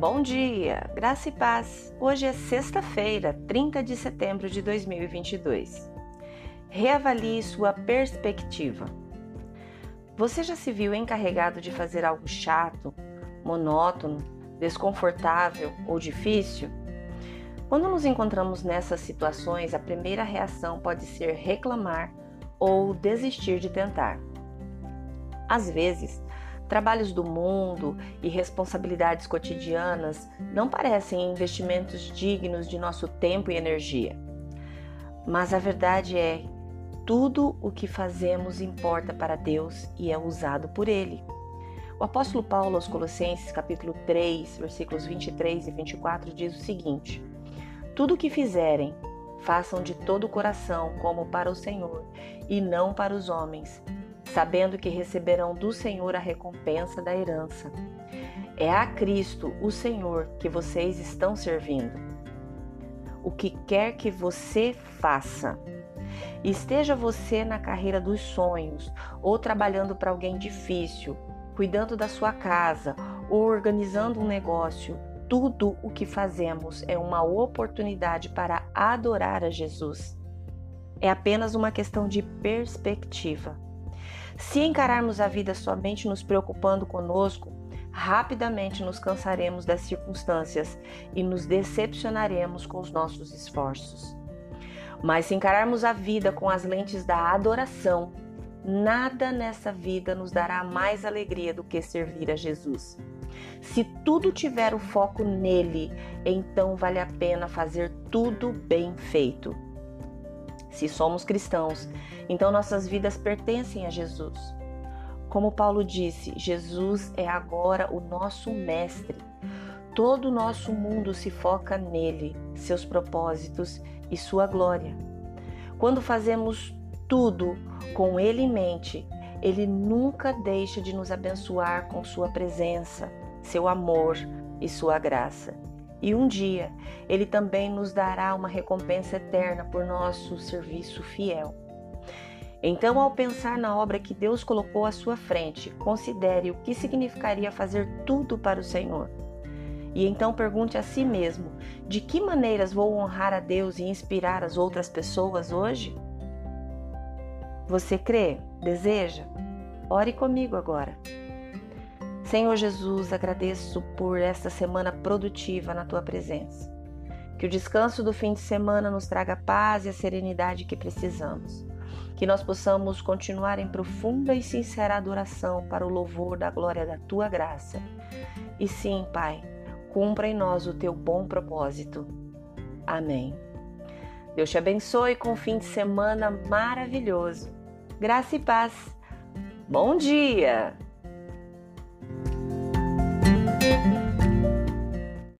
Bom dia, graça e paz. Hoje é sexta-feira, 30 de setembro de 2022. Reavalie sua perspectiva. Você já se viu encarregado de fazer algo chato, monótono, desconfortável ou difícil? Quando nos encontramos nessas situações, a primeira reação pode ser reclamar ou desistir de tentar. Às vezes, Trabalhos do mundo e responsabilidades cotidianas não parecem investimentos dignos de nosso tempo e energia. Mas a verdade é, tudo o que fazemos importa para Deus e é usado por Ele. O apóstolo Paulo aos Colossenses, capítulo 3, versículos 23 e 24, diz o seguinte: Tudo o que fizerem, façam de todo o coração, como para o Senhor, e não para os homens, sabendo que receberão do Senhor a recompensa da herança. É a Cristo, o Senhor, que vocês estão servindo. O que quer que você faça, esteja você na carreira dos sonhos ou trabalhando para alguém difícil, cuidando da sua casa ou organizando um negócio, tudo o que fazemos é uma oportunidade para adorar a Jesus. É apenas uma questão de perspectiva. Se encararmos a vida somente nos preocupando conosco, rapidamente nos cansaremos das circunstâncias e nos decepcionaremos com os nossos esforços. Mas se encararmos a vida com as lentes da adoração, nada nessa vida nos dará mais alegria do que servir a Jesus. Se tudo tiver o foco nele, então vale a pena fazer tudo bem feito. Se somos cristãos, então nossas vidas pertencem a Jesus. Como Paulo disse, Jesus é agora o nosso mestre. Todo o nosso mundo se foca nele, seus propósitos e sua glória. Quando fazemos tudo com ele em mente, ele nunca deixa de nos abençoar com sua presença, seu amor e sua graça. E um dia ele também nos dará uma recompensa eterna por nosso serviço fiel. Então, ao pensar na obra que Deus colocou à sua frente, considere o que significaria fazer tudo para o Senhor. E então pergunte a si mesmo: de que maneiras vou honrar a Deus e inspirar as outras pessoas hoje? Você crê? Deseja? Ore comigo agora. Senhor Jesus, agradeço por esta semana produtiva na tua presença. Que o descanso do fim de semana nos traga a paz e a serenidade que precisamos. Que nós possamos continuar em profunda e sincera adoração para o louvor da glória da tua graça. E sim, Pai, cumpra em nós o teu bom propósito. Amém. Deus te abençoe com um fim de semana maravilhoso. Graça e paz. Bom dia! thank you